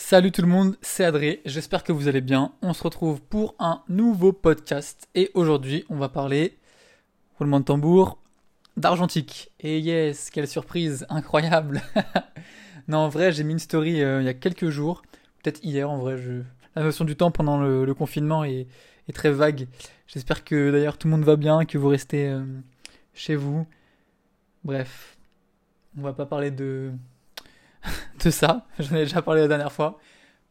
Salut tout le monde, c'est Adré, j'espère que vous allez bien. On se retrouve pour un nouveau podcast et aujourd'hui on va parler, roulement de tambour, d'argentique. Et yes, quelle surprise, incroyable. non, en vrai, j'ai mis une story euh, il y a quelques jours, peut-être hier en vrai. La notion du temps pendant le, confinement est, très vague. J'espère que d'ailleurs tout le monde va bien, que vous restez euh, chez vous. Bref, on va pas parler de de ça. J'en ai déjà parlé la dernière fois.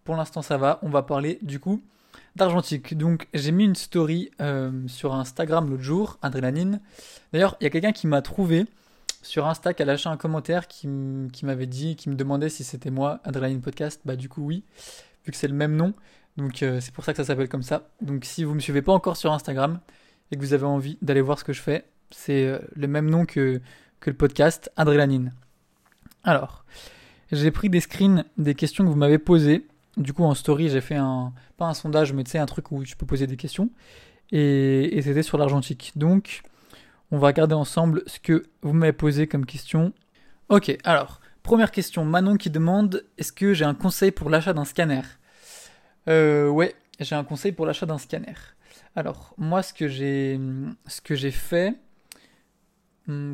Pour l'instant, ça va. On va parler du coup d'argentique. Donc, j'ai mis une story euh, sur Instagram l'autre jour, Adrénaline. D'ailleurs, il y a quelqu'un qui m'a trouvé sur Insta qui a lâché un commentaire qui m'avait dit, qui me demandait si c'était moi, Adrénaline Podcast. Bah, du coup, oui, vu que c'est le même nom. Donc, euh, c'est pour ça que ça s'appelle comme ça. Donc, si vous me suivez pas encore sur Instagram et que vous avez envie d'aller voir ce que je fais, c'est euh, le même nom que, que le podcast, Adrénaline. Alors, j'ai pris des screens des questions que vous m'avez posées. Du coup, en story, j'ai fait un, pas un sondage, mais tu sais, un truc où tu peux poser des questions. Et, c'était sur l'argentique. Donc, on va regarder ensemble ce que vous m'avez posé comme question. Ok, alors, première question. Manon qui demande est-ce que j'ai un conseil pour l'achat d'un scanner? Euh, Ouais, j'ai un conseil pour l'achat d'un scanner. Alors, moi, ce que j'ai, ce que j'ai fait,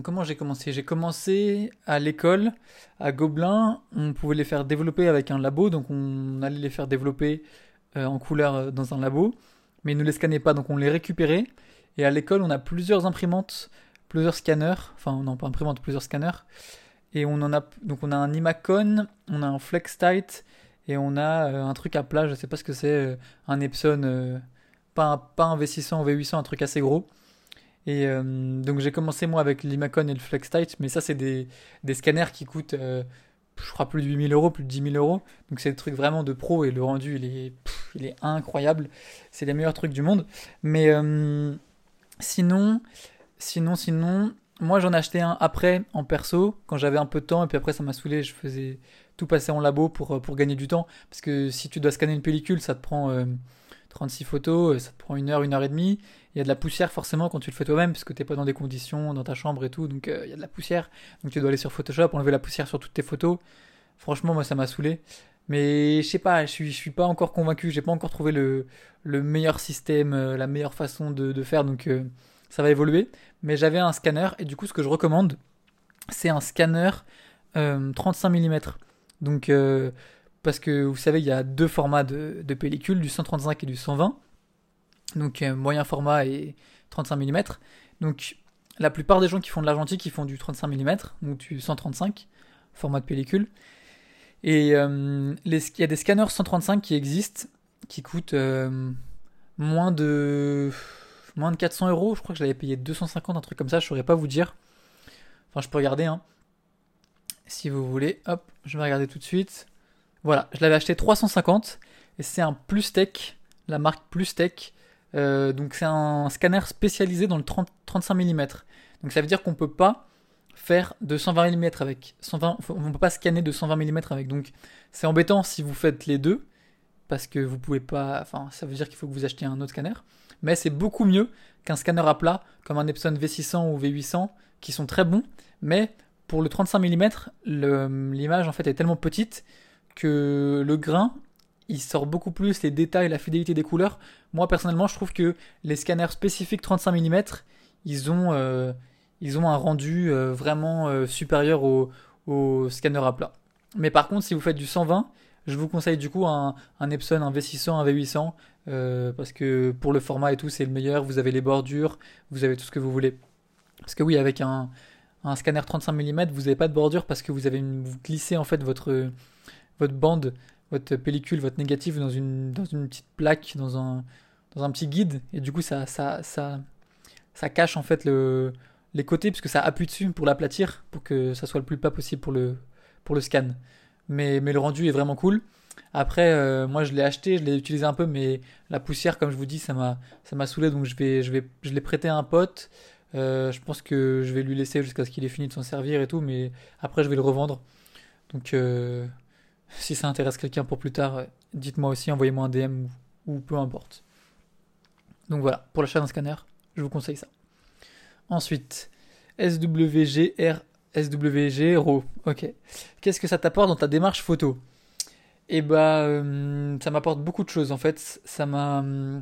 comment j'ai commencé? J'ai commencé à l'école, à Gobelin. On pouvait les faire développer avec un labo, donc on allait les faire développer euh, en couleur euh, dans un labo, mais ils ne les scannaient pas, donc on les récupérait. Et à l'école, on a plusieurs imprimantes, plusieurs scanners, enfin non pas imprimantes, plusieurs scanners. Et on en a donc on a un Imacon, on a un FlexTight et on a euh, un truc à plat, je sais pas ce que c'est, un Epson, pas, un, pas un V600 ou V800, un truc assez gros. Et euh, donc j'ai commencé moi avec l'Imacon et le FlexTight, mais ça c'est des, des, scanners qui coûtent, euh, je crois, plus de 8000 euros, plus de 10 000 euros. Donc c'est des trucs vraiment de pro et le rendu il est, il est incroyable. C'est les meilleurs trucs du monde. Mais euh, sinon, sinon, sinon, moi j'en ai acheté un après en perso quand j'avais un peu de temps et puis après ça m'a saoulé. Je faisais tout passer en labo pour, pour gagner du temps parce que si tu dois scanner une pellicule, ça te prend 36 photos, ça te prend une heure, une heure et demie. Il y a de la poussière forcément quand tu le fais toi-même, parce que t'es pas dans des conditions, dans ta chambre et tout, donc euh, il y a de la poussière. Donc tu dois aller sur Photoshop, enlever la poussière sur toutes tes photos. Franchement, moi ça m'a saoulé. Mais je sais pas, je suis, suis pas encore convaincu, j'ai pas encore trouvé le, le meilleur système, euh, la meilleure façon de, faire, donc euh, ça va évoluer. Mais j'avais un scanner, et du coup ce que je recommande, c'est un scanner 35 mm. Donc parce que vous savez, il y a deux formats de, pellicule, du 135 et du 120. Donc euh, moyen format et 35 mm. Donc la plupart des gens qui font de l'argentique, ils font du 35 mm, ou du 135, format de pellicule. Et euh, il y a des scanners 135 qui existent, qui coûtent euh, moins de moins de 400 euros. Je crois que je l'avais payé 250, un truc comme ça. Je saurais pas vous dire. Enfin, je peux regarder, hein. Si vous voulez, hop, je vais regarder tout de suite. Voilà, je l'avais acheté 350 et c'est un Plus-Tech, la marque Plus-Tech. Euh, donc c'est un scanner spécialisé dans le 30, 35 mm. Donc ça veut dire qu'on peut pas faire de 120 mm avec. 120, on peut pas scanner de 120 mm avec. Donc c'est embêtant si vous faites les deux parce que vous pouvez pas. Enfin, ça veut dire qu'il faut que vous achetiez un autre scanner. Mais c'est beaucoup mieux qu'un scanner à plat comme un Epson V600 ou V800 qui sont très bons. Mais pour le 35 mm, l'image en fait est tellement petite que le grain, il sort beaucoup plus les détails, la fidélité des couleurs. Moi personnellement, je trouve que les scanners spécifiques 35 mm, ils ont, euh, ils ont un rendu euh, vraiment euh, supérieur au, au, scanner à plat. Mais par contre, si vous faites du 120, je vous conseille du coup un, Epson, un V600, un V800, parce que pour le format et tout, c'est le meilleur. Vous avez les bordures, vous avez tout ce que vous voulez. Parce que oui, avec un, scanner 35 mm, vous n'avez pas de bordure parce que vous avez vous glissez en fait votre votre bande, votre pellicule, votre négatif dans une, dans une petite plaque, dans un, dans un petit guide, et du coup ça, ça, ça, ça cache en fait le, les côtés, puisque ça appuie dessus pour l'aplatir, pour que ça soit le plus pas possible pour le, pour le scan. Mais, mais le rendu est vraiment cool. Après, euh, moi je l'ai acheté, je l'ai utilisé un peu, mais la poussière, comme je vous dis, ça m'a, ça m'a saoulé, donc je vais, je vais, je l'ai prêté à un pote. Euh, je pense que je vais lui laisser jusqu'à ce qu'il ait fini de s'en servir et tout, mais après je vais le revendre. Donc euh, si ça intéresse quelqu'un pour plus tard, dites-moi aussi, envoyez-moi un DM ou, peu importe. Donc voilà, pour l'achat d'un scanner, je vous conseille ça. Ensuite, SWGR, SWG RAW. Ok. Qu'est-ce que ça t'apporte dans ta démarche photo? Et bah, euh, ça m'apporte beaucoup de choses en fait. Ça m'a. euh,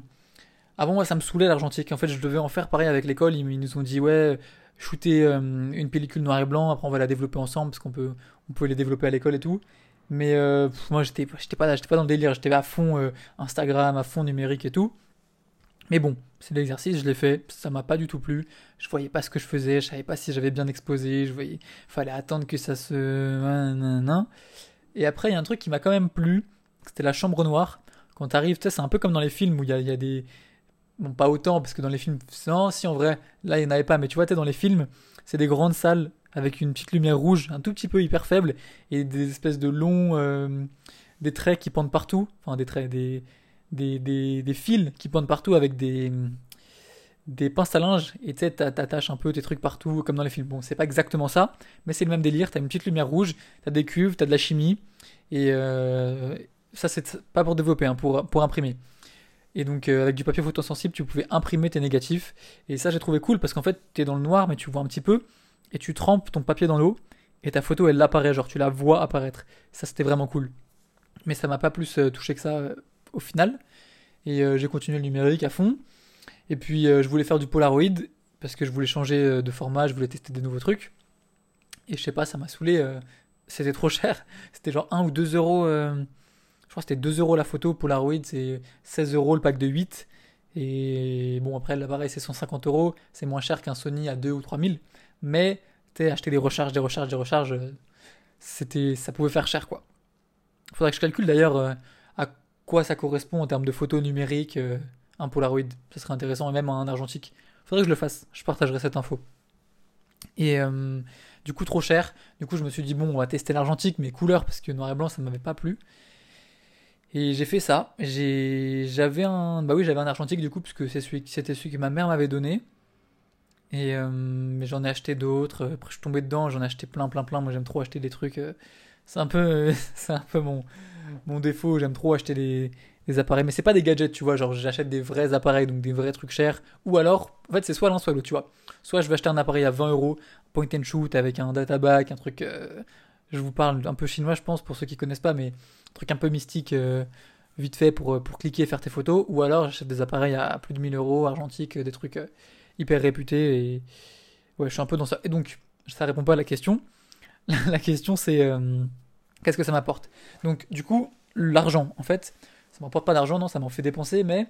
Avant, moi, ça me saoulait l'argentique. En fait, je devais en faire pareil avec l'école. Ils, nous ont dit, ouais, shooter euh, une pellicule noir et blanc. Après, on va la développer ensemble parce qu'on peut, on peut les développer à l'école et tout. Mais euh, moi, j'étais, j'étais pas, j'étais pas dans le délire. J'étais à fond euh, Instagram, à fond numérique et tout. Mais bon, c'est l'exercice, je l'ai fait. Ça m'a pas du tout plu. Je voyais pas ce que je faisais. Je savais pas si j'avais bien exposé. Je voyais, fallait attendre que ça se. Et après, il y a un truc qui m'a quand même plu. C'était la chambre noire. Quand t'arrives, tu sais, c'est un peu comme dans les films où il y y a des, Bon, pas autant, parce que dans les films. Non, si en vrai, là il n'y en avait pas, mais tu vois, t'es dans les films, c'est des grandes salles avec une petite lumière rouge, un tout petit peu hyper faible, et des espèces de longs. euh, des traits qui pendent partout. Enfin, des traits, des, des, des, fils qui pendent partout avec des. des pinces à linge, et tu sais, t'a- t'attaches un peu tes trucs partout, comme dans les films. Bon, c'est pas exactement ça, mais c'est le même délire. T'as une petite lumière rouge, t'as des cuves, t'as de la chimie, et euh, ça, c'est pas pour développer, hein, pour, pour imprimer. Et donc euh, avec du papier photosensible, tu pouvais imprimer tes négatifs. Et ça, j'ai trouvé cool parce qu'en fait, t'es dans le noir, mais tu vois un petit peu. Et tu trempes ton papier dans l'eau. Et ta photo, elle apparaît, genre tu la vois apparaître. Ça, c'était vraiment cool. Mais ça m'a pas plus euh, touché que ça euh, au final. Et euh, j'ai continué le numérique à fond. Et puis je voulais faire du Polaroid parce que je voulais changer de format, je voulais tester des nouveaux trucs. Et je sais pas, ça m'a saoulé. c'était trop cher. C'était genre 1 ou 2 euros. je crois que c'était 2 euros la photo. Polaroid, c'est 16 euros le pack de 8. Et bon, après, l'appareil, c'est 150 euros. C'est moins cher qu'un Sony à 2 ou 3000. Mais, acheter des recharges, des recharges, des recharges, euh, c'était, ça pouvait faire cher, quoi. Faudrait que je calcule d'ailleurs euh, à quoi ça correspond en termes de photos numériques, euh, un Polaroid. Ça serait intéressant, et même un argentique. Faudrait que je le fasse. Je partagerai cette info. Et du coup, trop cher. Du coup, je me suis dit, bon, on va tester l'argentique, mais couleur, parce que noir et blanc, ça m'avait pas plu. Et j'ai fait ça. J'ai, j'avais un, bah oui, j'avais un argentique du coup, parce que c'était celui que ma mère m'avait donné. Et euh, mais j'en ai acheté d'autres. Après, je suis tombé dedans. J'en ai acheté plein, plein, plein. Moi, j'aime trop acheter des trucs. euh, c'est un peu, euh, mon, défaut. J'aime trop acheter des, appareils. Mais c'est pas des gadgets, tu vois. Genre, j'achète des vrais appareils, donc des vrais trucs chers. Ou alors, en fait, c'est soit l'un, soit l'autre, tu vois. Soit je vais acheter un appareil à 20 euros, point and shoot, avec un databack, un truc. je vous parle un peu chinois, je pense, pour ceux qui connaissent pas, mais un truc un peu mystique, vite fait pour, pour cliquer et faire tes photos. Ou alors j'achète des appareils à plus de 1000 euros, argentiques, des trucs hyper réputés. Et ouais, je suis un peu dans ça. Et donc, ça répond pas à la question. La question, c'est euh, qu'est-ce que ça m'apporte? Donc, du coup, l'argent, en fait, ça m'apporte pas d'argent, non, ça m'en fait dépenser, mais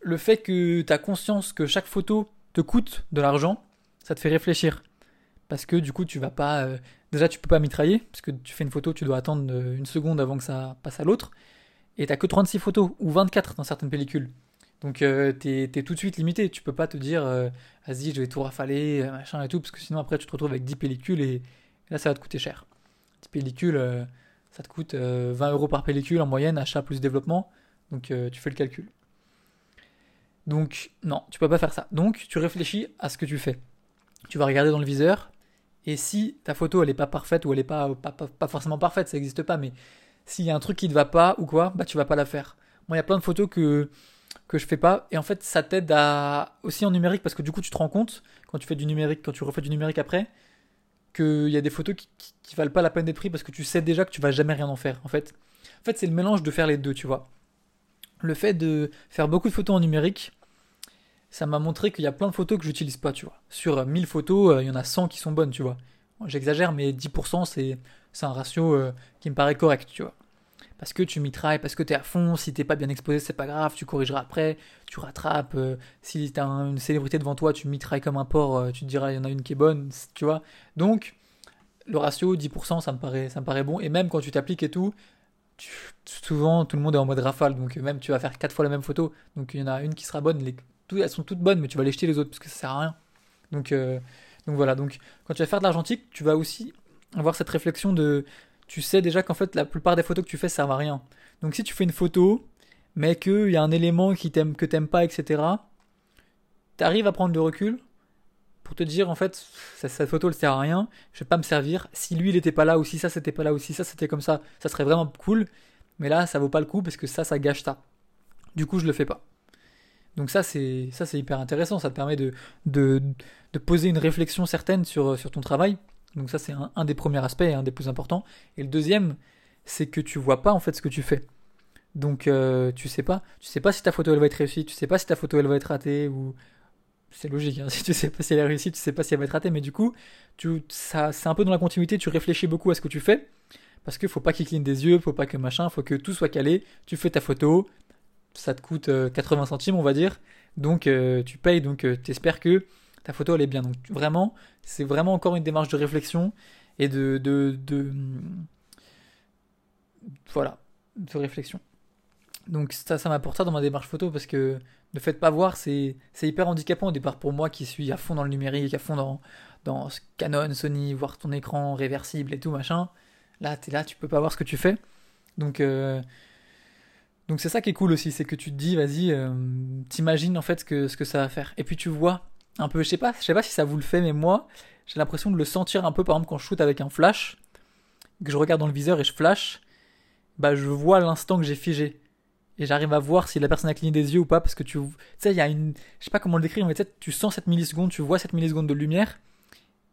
le fait que tu as conscience que chaque photo te coûte de l'argent, ça te fait réfléchir. Parce que du coup, tu vas pas. euh, déjà, tu peux pas mitrailler, parce que tu fais une photo, tu dois attendre euh, une seconde avant que ça passe à l'autre. Et t'as que 36 photos, ou 24 dans certaines pellicules. Donc, euh, t'es es tout de suite limité. Tu peux pas te dire, euh, vas-y, je vais tout rafaler, euh, machin et tout, parce que sinon, après, tu te retrouves avec 10 pellicules et, là, ça va te coûter cher. 10 pellicules, euh, ça te coûte euh, 20 euros par pellicule en moyenne, achat plus développement. Donc, tu fais le calcul. Donc, non, tu peux pas faire ça. Donc, tu réfléchis à ce que tu fais. Tu vas regarder dans le viseur, et si ta photo elle est pas parfaite ou elle est pas forcément parfaite, ça n'existe pas, mais s'il y a un truc qui ne va pas ou quoi, bah tu vas pas la faire. Moi, il y a plein de photos que, que je fais pas, et en fait, ça t'aide à aussi en numérique parce que du coup, tu te rends compte quand tu fais du numérique, quand tu refais du numérique après, qu'il y a des photos qui, qui, valent pas la peine d'être prises parce que tu sais déjà que tu vas jamais rien en faire. En fait, en fait, c'est le mélange de faire les deux, tu vois. Le fait de faire beaucoup de photos en numérique, ça m'a montré qu'il y a plein de photos que j'utilise pas, tu vois. Sur euh, 1000 photos, euh, il y en a 100 qui sont bonnes, tu vois. J'exagère, mais 10% c'est c'est un ratio euh, qui me paraît correct, tu vois. Parce que tu mitrailles, parce que t'es à fond, si t'es pas bien exposé, c'est pas grave, tu corrigeras après, tu rattrapes. euh, si t'as un- une célébrité devant toi, tu mitrailles comme un porc, euh, tu te diras il y en a une qui est bonne, tu vois. Donc, le ratio 10%, ça me paraît, ça me paraît bon. Et même quand tu t'appliques et tout, tu- souvent tout le monde est en mode rafale, donc euh, même tu vas faire 4 fois la même photo, donc il y en a une qui sera bonne, les, elles sont toutes bonnes, mais tu vas les jeter les autres parce que ça sert à rien. Donc, donc voilà, donc quand tu vas faire de l'argentique, tu vas aussi avoir cette réflexion de, tu sais déjà qu'en fait la plupart des photos que tu fais servent à rien. Donc si tu fais une photo, mais qu'il y a un élément qui t'aime, que t'aimes pas, etc., t'arrives à prendre du recul pour te dire en fait cette photo elle sert à rien, je vais pas me servir. Si lui il était pas là ou si ça c'était pas là ou si ça c'était comme ça, ça serait vraiment cool. Mais là ça vaut pas le coup parce que ça ça gâche ça. Du coup je le fais pas. Donc ça c'est ça c'est hyper intéressant, ça te permet de, de, poser une réflexion certaine sur ton travail. Donc ça c'est un, des premiers aspects, et un des plus importants. Et le deuxième, c'est que tu vois pas en fait ce que tu fais. Donc euh, tu sais pas, tu sais pas si ta photo elle va être réussie, tu sais pas si ta photo elle va être ratée ou c'est logique. Hein. Si tu sais pas si elle est réussie, tu sais pas si elle va être ratée, mais du coup, tu ça c'est un peu dans la continuité. Tu réfléchis beaucoup à ce que tu fais parce qu'il faut pas qu'il cligne des yeux, faut pas que machin, faut que tout soit calé. Tu fais ta photo, ça te coûte 80 euh, centimes on va dire, donc euh, tu payes, donc tu espères que ta photo elle est bien. Donc vraiment, c'est vraiment encore une démarche de réflexion et de, de, de voilà, de réflexion. Donc ça, ça m'apporte ça dans ma démarche photo parce que le fait de pas voir, c'est, hyper handicapant au départ pour moi qui suis à fond dans le numérique, à fond dans, dans Canon, Sony, voir ton écran réversible et tout machin. Là, tu es là, tu peux pas voir ce que tu fais. Donc, euh, donc c'est ça qui est cool aussi, c'est que tu te dis, vas-y, euh, t'imagines en fait ce que, ce que ça va faire. Et puis tu vois un peu, je sais pas, je sais pas si ça vous le fait, mais moi, j'ai l'impression de le sentir un peu, par exemple, quand je shoot avec un flash, que je regarde dans le viseur et je flash, bah je vois l'instant que j'ai figé. Et j'arrive à voir si la personne a cligné des yeux ou pas, parce que tu sais, il y a une. Je sais pas comment le décrire, mais tu sens cette milliseconde, tu vois cette milliseconde de lumière,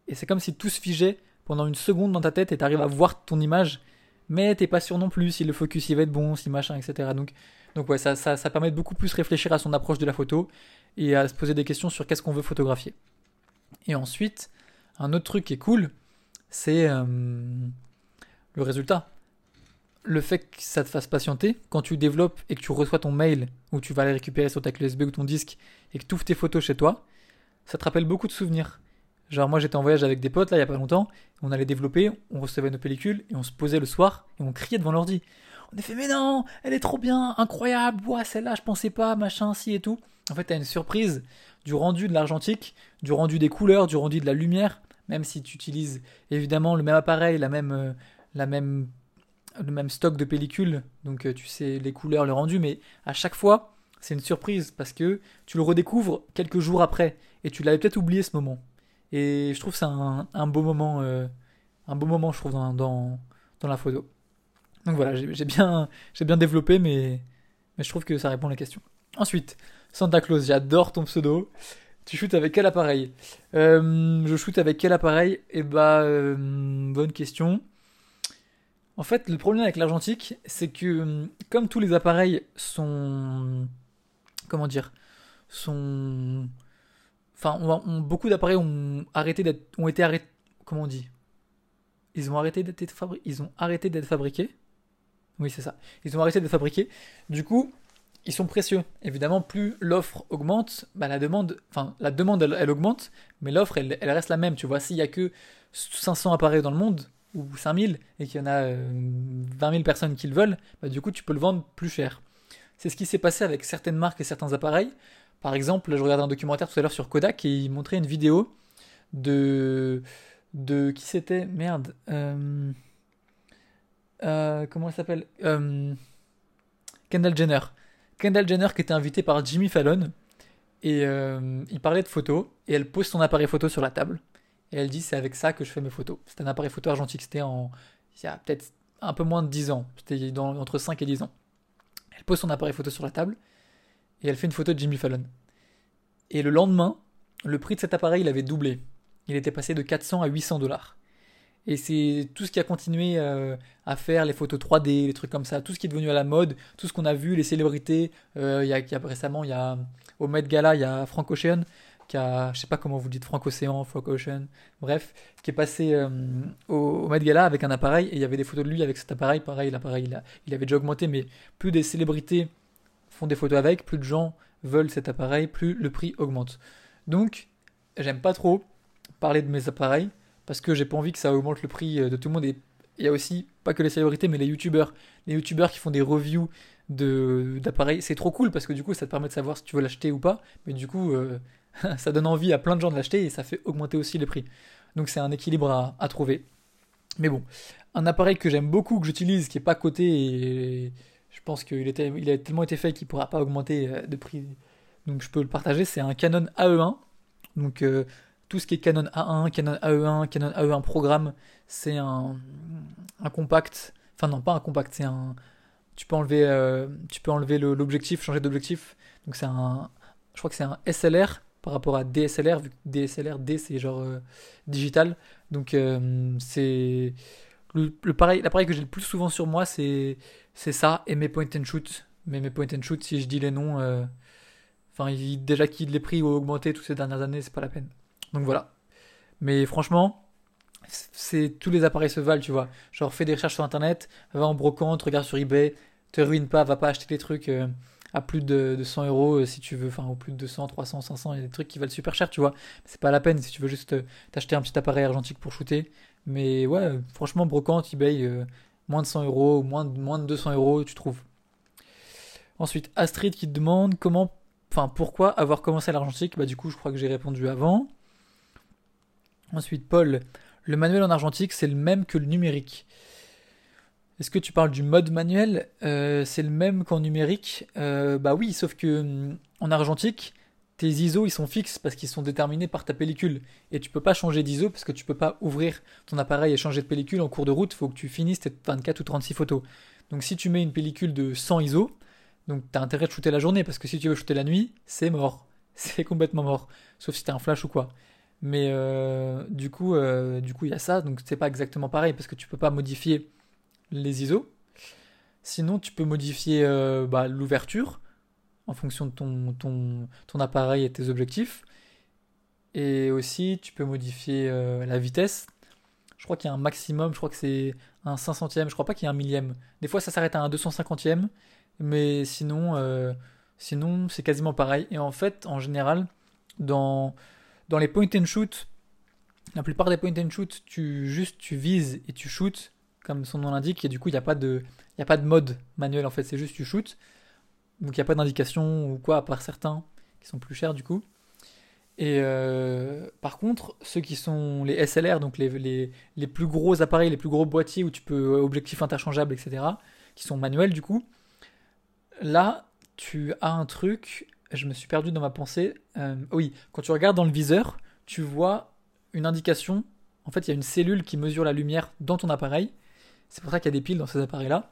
et c'est comme si tout se figeait pendant une seconde dans ta tête et t'arrives à voir ton image, mais t'es pas sûr non plus si le focus il va être bon, si machin, etc. Donc, donc ouais, ça, ça, ça permet de beaucoup plus réfléchir à son approche de la photo et à se poser des questions sur qu'est-ce qu'on veut photographier. Et ensuite, un autre truc qui est cool, c'est euh, le résultat. Le fait que ça te fasse patienter, quand tu développes et que tu reçois ton mail ou tu vas aller récupérer sur ta clé USB ou ton disque et que tu ouvres tes photos chez toi, ça te rappelle beaucoup de souvenirs. Genre moi j'étais en voyage avec des potes là il y a pas longtemps, on allait développer, on recevait nos pellicules et on se posait le soir et on criait devant l'ordi. On a fait mais non, elle est trop bien, incroyable, ouais celle-là je pensais pas, machin, si et tout. En fait t'as une surprise du rendu de l'argentique, du rendu des couleurs, du rendu de la lumière, même si tu utilises évidemment le même appareil, la même, la même, le même stock de pellicules, donc euh, tu sais les couleurs, le rendu, mais à chaque fois, c'est une surprise parce que tu le redécouvres quelques jours après et tu l'avais peut-être oublié ce moment. Et je trouve c'est un, un, beau moment, euh, un beau moment, je trouve, dans, dans la photo. Donc voilà, j'ai bien, bien développé, mais, je trouve que ça répond à la question. Ensuite, Santa Claus, j'adore ton pseudo. Tu shootes avec quel appareil euh, Je shoot avec quel appareil Eh bah, euh, bonne question. En fait, le problème avec l'argentique, c'est que comme tous les appareils sont, comment dire, sont, enfin, beaucoup d'appareils ont arrêté d'être, ont été arrêtés, comment on dit? Ils ont arrêté d'être fabriqués? Ils ont arrêté d'être fabriqués. Oui, c'est ça. Ils ont arrêté d'être fabriqués. Du coup, ils sont précieux. Évidemment, plus l'offre augmente, bah, la demande, enfin la demande elle, augmente, mais l'offre elle, reste la même. Tu vois, s'il y a que 500 appareils dans le monde ou 5000 et qu'il y en a 20 euh, 000 personnes qui le veulent, bah, du coup tu peux le vendre plus cher. C'est ce qui s'est passé avec certaines marques et certains appareils. Par exemple, je regardais un documentaire tout à l'heure sur Kodak et il montrait une vidéo de de qui c'était? Merde euh, euh, comment elle s'appelle Kendall Jenner Kendall Jenner qui était invitée par Jimmy Fallon et euh, il parlait de photos et elle pose son appareil photo sur la table et elle dit c'est avec ça que je fais mes photos. C'est un appareil photo argentique, c'était en il y a peut-être un peu moins de 10 ans, c'était entre 5 et 10 ans. Elle pose son appareil photo sur la table et elle fait une photo de Jimmy Fallon. Et le lendemain, le prix de cet appareil il avait doublé. Il était passé de 400 à 800 dollars. Et c'est tout ce qui a continué euh, à faire, les photos 3D, les trucs comme ça, tout ce qui est devenu à la mode, tout ce qu'on a vu, les célébrités. Euh, y, a, récemment, il y a au Met Gala, il y a Frank Ocean, qui a, je sais pas comment vous dites, Frank Océan, Frank Ocean, bref, qui est passé euh, au, Met Gala avec un appareil, et il y avait des photos de lui avec cet appareil, pareil, l'appareil, il, il avait déjà augmenté, mais plus des célébrités font des photos avec, plus de gens veulent cet appareil, plus le prix augmente. Donc, j'aime pas trop parler de mes appareils, parce que j'ai pas envie que ça augmente le prix euh, de tout le monde. Et il y a aussi, pas que les célébrités, mais les youtubeurs. Les youtubeurs qui font des reviews d'appareils, c'est trop cool parce que du coup ça te permet de savoir si tu veux l'acheter ou pas, mais du coup euh, ça donne envie à plein de gens de l'acheter et ça fait augmenter aussi les prix. Donc c'est un équilibre à, trouver. Mais bon, un appareil que j'aime beaucoup, que j'utilise, qui est pas coté et je pense qu'il il a tellement été fait qu'il pourra pas augmenter euh, de prix. Donc je peux le partager, c'est un Canon AE1. Donc tout ce qui est Canon A1, Canon AE1, Canon AE1 programme, c'est un, compact. Enfin non, pas un compact, c'est un. Tu peux enlever, euh, tu peux enlever l'objectif, changer d'objectif. Donc c'est un, je crois que c'est un SLR par rapport à DSLR, vu que DSLR, D c'est genre euh, digital. Donc euh, c'est l'appareil que j'ai le plus souvent sur moi, c'est ça et mes point and shoot. Mais mes point and shoot, si je dis les noms, enfin déjà qu'ils les prix ont augmenté toutes ces dernières années, c'est pas la peine. Donc voilà. Mais franchement, c'est tous les appareils se valent, tu vois. Genre fais des recherches sur internet, va en brocante, regarde sur eBay, te ruine pas, va pas acheter des trucs euh, à plus de, 100 euros euh, si tu veux, enfin au plus de 200, 300, 500, il y a des trucs qui valent super cher, tu vois. C'est pas la peine si tu veux juste t'acheter un petit appareil argentique pour shooter. Mais ouais, franchement, brocante, eBay, moins de 100 euros, moins de, moins de 200 euros, tu trouves. Ensuite, Astrid qui te demande comment, enfin pourquoi avoir commencé l'argentique. Bah du coup, je crois que j'ai répondu avant. Ensuite, Paul, le manuel en argentique, c'est le même que le numérique. Est-ce que tu parles du mode manuel? Euh, C'est le même qu'en numérique? Euh, Bah oui, sauf que hum, en argentique, tes ISO ils sont fixes parce qu'ils sont déterminés par ta pellicule et tu peux pas changer d'ISO parce que tu peux pas ouvrir ton appareil et changer de pellicule en cours de route, il faut que tu finisses tes 24 ou 36 photos. Donc si tu mets une pellicule de 100 ISO, donc tu as intérêt de shooter la journée parce que si tu veux shooter la nuit, c'est mort. C'est complètement mort, sauf si t'as un flash ou quoi. Mais euh, du coup, euh, du coup il y a ça, donc c'est pas exactement pareil parce que tu peux pas modifier les ISO. Sinon, tu peux modifier euh, bah, l'ouverture en fonction de ton, ton, ton appareil et tes objectifs. Et aussi, tu peux modifier la vitesse. Je crois qu'il y a un maximum, je crois que c'est un 500e, je crois pas qu'il y ait un millième. Des fois, ça s'arrête à un 250e, mais sinon, sinon c'est quasiment pareil. Et en fait, en général, dans, dans les point and shoot, la plupart des point and shoot, tu juste tu vises et tu shoots, comme son nom l'indique, et du coup, il n'y a, pas de, a pas de mode manuel en fait, c'est juste tu shoots. Donc il n'y a pas d'indication ou quoi, à part certains qui sont plus chers du coup. Et euh, par contre, ceux qui sont les SLR, donc les, les, plus gros appareils, les plus gros boîtiers où tu peux euh, objectifs interchangeables, etc., qui sont manuels du coup, là, tu as un truc, je me suis perdu dans ma pensée. Euh, oui, quand tu regardes dans le viseur, tu vois une indication. En fait, il y a une cellule qui mesure la lumière dans ton appareil. C'est pour ça qu'il y a des piles dans ces appareils-là.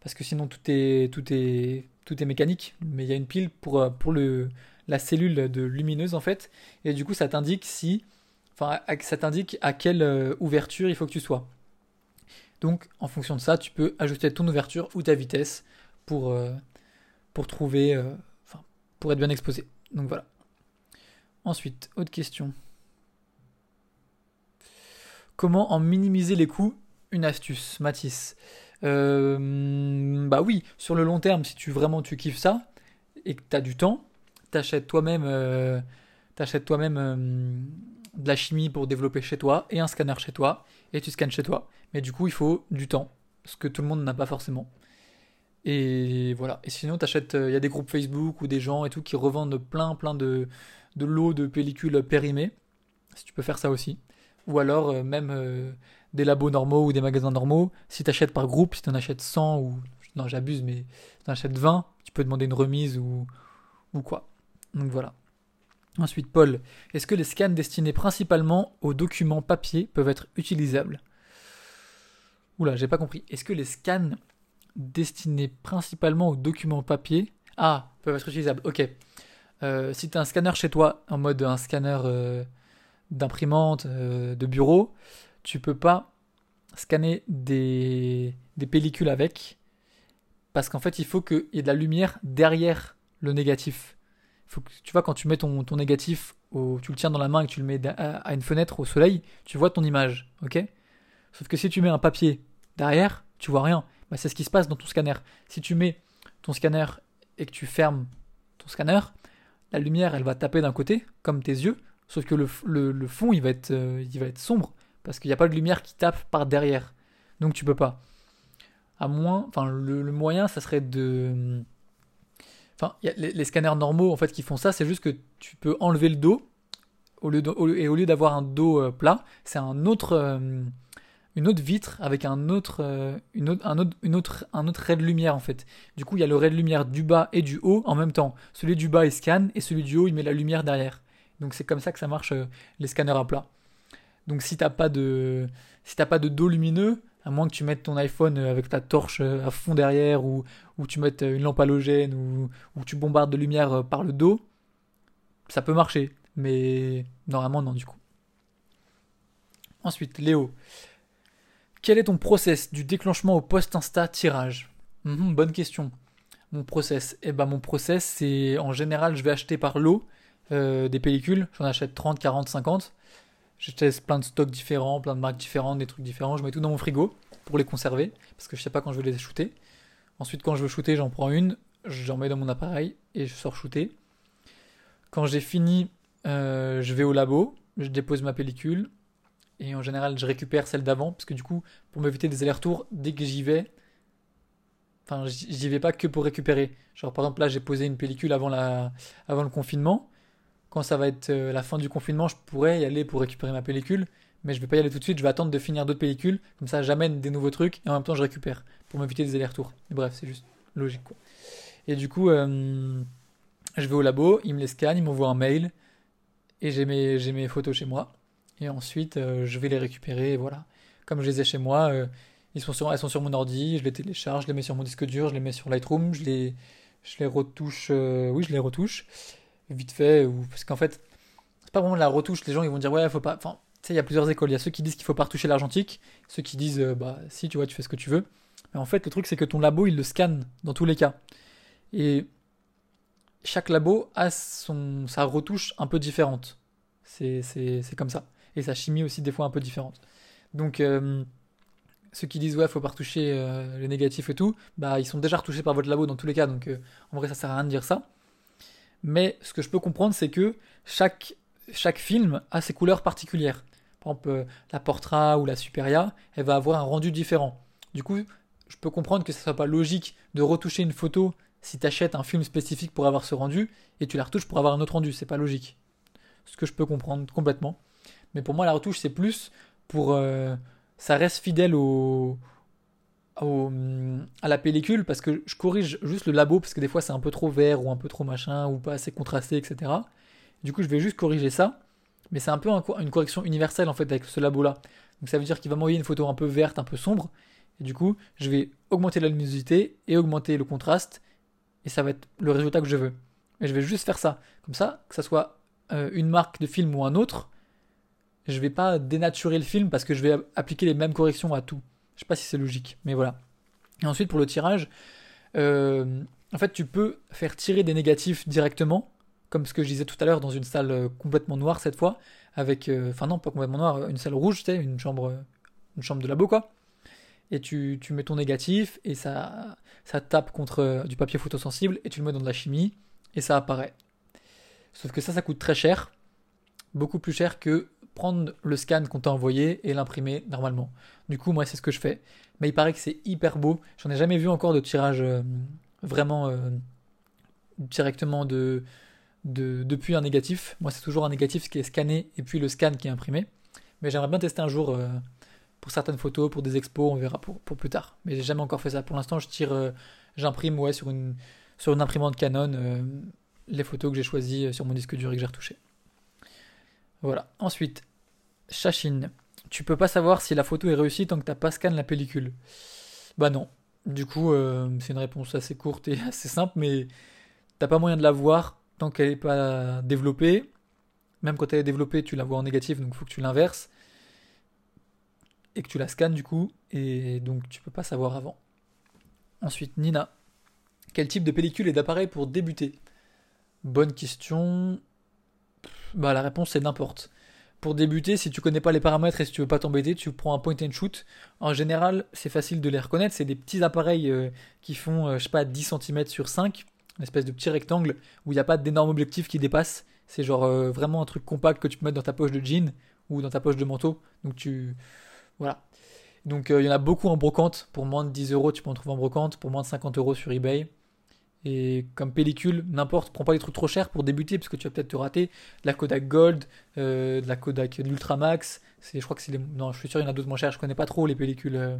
Parce que sinon, tout est, tout est tout est mécanique, mais il y a une pile pour, euh, pour le, la cellule de lumineuse en fait, et du coup ça t'indique si, enfin ça t'indique à quelle euh, ouverture il faut que tu sois. Donc en fonction de ça, tu peux ajuster ton ouverture ou ta vitesse pour, pour trouver, pour être bien exposé. Donc voilà. Ensuite, autre question. Comment en minimiser les coûts? Une astuce, Mathis. Euh, bah oui, sur le long terme, si tu vraiment tu kiffes ça et que tu as du temps, t'achètes toi-même euh, toi-même euh, de la chimie pour développer chez toi et un scanner chez toi et tu scannes chez toi. Mais du coup, il faut du temps, ce que tout le monde n'a pas forcément. Et voilà. Et sinon, t'achètes, il y a des groupes Facebook ou des gens et tout qui revendent plein, plein de, de lots de pellicules périmées. Si tu peux faire ça aussi. Ou alors, même des labos normaux ou des magasins normaux, si tu achètes par groupe, si tu en achètes 100 ou. Non, j'abuse, mais si tu en achètes 20, tu peux demander une remise ou, ou quoi. Donc voilà. Ensuite, Paul, est-ce que les scans destinés principalement aux documents papier peuvent être utilisables? Oula, j'ai pas compris. Est-ce que les scans destinés principalement aux documents papier Ah, peuvent être utilisables, ok. Euh, si tu as un scanner chez toi, en mode un scanner euh, d'imprimante, euh, de bureau, tu peux pas scanner des, pellicules avec parce qu'en fait il faut qu'il y ait de la lumière derrière le négatif. Tu vois quand tu mets ton, négatif, tu le tiens dans la main et que tu le mets à, une fenêtre au soleil, tu vois ton image, ok? Sauf que si tu mets un papier derrière, tu vois rien. Bah, c'est ce qui se passe dans ton scanner. Si tu mets ton scanner et que tu fermes ton scanner, la lumière elle va taper d'un côté, comme tes yeux, sauf que le, fond il va être, euh, il va être sombre parce qu'il n'y a pas de lumière qui tape par derrière. Donc tu peux pas. À moins, enfin le, moyen, ça serait de, enfin les, scanners normaux en fait qui font ça, c'est juste que tu peux enlever le dos au lieu et au lieu d'avoir un dos euh, plat, c'est un autre, euh, une autre vitre avec un autre, euh, autre, autre, autre, ray de lumière en fait. Du coup, il y a le ray de lumière du bas et du haut en même temps. Celui du bas il scanne et celui du haut il met la lumière derrière. Donc c'est comme ça que ça marche les scanners à plat. Donc si t'as pas de pas de dos lumineux, à moins que tu mettes ton iPhone avec ta torche euh, à fond derrière ou, ou tu mettes une lampe halogène ou, ou tu bombardes de lumière euh, par le dos, ça peut marcher. Mais normalement non du coup. Ensuite, Léo. Quel est ton process du déclenchement au post Insta tirage Mhm, Bonne question. Mon process, eh ben mon process, c'est en général, je vais acheter par lot euh, des pellicules. J'en achète 30, 40, 50. Je teste plein de stocks différents, plein de marques différentes, des trucs différents. Je mets tout dans mon frigo pour les conserver parce que je sais pas quand je vais les shooter. Ensuite, quand je veux shooter, j'en prends une, j'en mets dans mon appareil et je sors shooter. Quand j'ai fini, euh, je vais au labo, je dépose ma pellicule et en général, je récupère celle d'avant parce que du coup, pour m'éviter des allers-retours, dès que j'y vais, enfin, j'y vais pas que pour récupérer. Genre, par exemple, là, j'ai posé une pellicule avant, la, avant le confinement. Quand ça va être euh, la fin du confinement, je pourrais y aller pour récupérer ma pellicule, mais je vais pas y aller tout de suite. Je vais attendre de finir d'autres pellicules, comme ça, j'amène des nouveaux trucs et en même temps, je récupère pour m'éviter des allers-retours. Et bref, c'est juste logique. Et du coup, euh, je vais au labo, ils me les scannent, ils m'envoient un mail et j'ai mes, mes photos chez moi. Et ensuite, euh, je vais les récupérer. Voilà. Comme je les ai chez moi, euh, ils sont sur, elles sont sur mon ordi, je les télécharge, je les mets sur mon disque dur, je les mets sur Lightroom, je les, je les retouche. euh, oui, je les retouche vite fait. Parce qu'en fait, c'est pas vraiment la retouche. Les gens ils vont dire ouais, faut pas. Enfin, tu sais, il y a plusieurs écoles. Il y a ceux qui disent qu'il faut pas retoucher l'argentique, ceux qui disent bah si, tu vois, tu fais ce que tu veux. Mais en fait, le truc c'est que ton labo il le scanne dans tous les cas. Et chaque labo a son, sa retouche un peu différente. C'est comme ça. Et sa chimie aussi des fois un peu différente. Donc euh, ceux qui disent ouais faut pas retoucher euh, les négatifs et tout, bah ils sont déjà retouchés par votre labo dans tous les cas. Donc euh, en vrai ça sert à rien de dire ça. Mais ce que je peux comprendre c'est que chaque, chaque film a ses couleurs particulières. Par exemple euh, la Portra ou la Superia, elle va avoir un rendu différent. Du coup je peux comprendre que ce soit pas logique de retoucher une photo si tu achètes un film spécifique pour avoir ce rendu et tu la retouches pour avoir un autre rendu. C'est pas logique. Ce que je peux comprendre complètement. Mais pour moi, la retouche, c'est plus pour. euh, ça reste fidèle au, à la pellicule parce que je corrige juste le labo parce que des fois c'est un peu trop vert ou un peu trop machin ou pas assez contrasté, etc. Du coup, je vais juste corriger ça. Mais c'est un peu une correction universelle en fait avec ce labo-là. Donc ça veut dire qu'il va m'envoyer une photo un peu verte, un peu sombre. Et du coup, je vais augmenter la luminosité et augmenter le contraste. Et ça va être le résultat que je veux. Et je vais juste faire ça. Comme ça, que ça soit euh, une marque de film ou un autre, je vais pas dénaturer le film parce que je vais appliquer les mêmes corrections à tout. Je sais pas si c'est logique, mais voilà. Et ensuite, pour le tirage, euh, en fait, tu peux faire tirer des négatifs directement, comme ce que je disais tout à l'heure, dans une salle euh, complètement noire cette fois, avec, euh, enfin non, pas complètement noire, une salle rouge, tu sais, une chambre, une chambre de labo quoi. Et tu, mets ton négatif et ça, ça tape contre du papier photosensible et tu le mets dans de la chimie et ça apparaît. Sauf que ça, ça coûte très cher, beaucoup plus cher que prendre le scan qu'on t'a envoyé et l'imprimer normalement. Du coup, moi, c'est ce que je fais. Mais il paraît que c'est hyper beau. J'en ai jamais vu encore de tirage euh, vraiment euh, directement de, de, depuis un négatif. Moi, c'est toujours un négatif qui est scanné et puis le scan qui est imprimé. Mais j'aimerais bien tester un jour euh, pour certaines photos, pour des expos, on verra pour, pour plus tard. Mais j'ai jamais encore fait ça. Pour l'instant, je tire, j'imprime ouais, sur, une, sur une imprimante Canon les photos que j'ai choisies sur mon disque dur et que j'ai retouchées. Voilà. Ensuite, Chachine. Tu peux pas savoir si la photo est réussie tant que t'as pas scanné la pellicule. Bah non. Du coup, euh, c'est une réponse assez courte et assez simple, mais t'as pas moyen de la voir tant qu'elle est pas développée. Même quand elle est développée, tu la vois en négatif, donc faut que tu l'inverses. Et que tu la scannes du coup, et donc tu peux pas savoir avant. Ensuite, Nina. Quel type de pellicule et d'appareil pour débuter? Bonne question. Bah la réponse c'est n'importe. Pour débuter, si tu connais pas les paramètres et si tu veux pas t'embêter, tu prends un point and shoot. En général, c'est facile de les reconnaître. C'est des petits appareils euh, qui font, euh, je sais pas, 10 cm sur 5, une espèce de petit rectangle où il n'y a pas d'énorme objectif qui dépasse. C'est genre euh, vraiment un truc compact que tu peux mettre dans ta poche de jean ou dans ta poche de manteau. Donc tu. Voilà. Donc euh, il y en a beaucoup en brocante. Pour moins de 10 euros, tu peux en trouver en brocante. Pour moins de 50 euros sur eBay. Et comme pellicule, n'importe, prends pas des trucs trop chers pour débuter parce que tu vas peut-être te rater. La Kodak Gold, euh, de la Kodak de l'Ultramax. C'est, je crois que c'est les. Non, je suis sûr, il y en a d'autres moins chers. Je connais pas trop les pellicules. euh,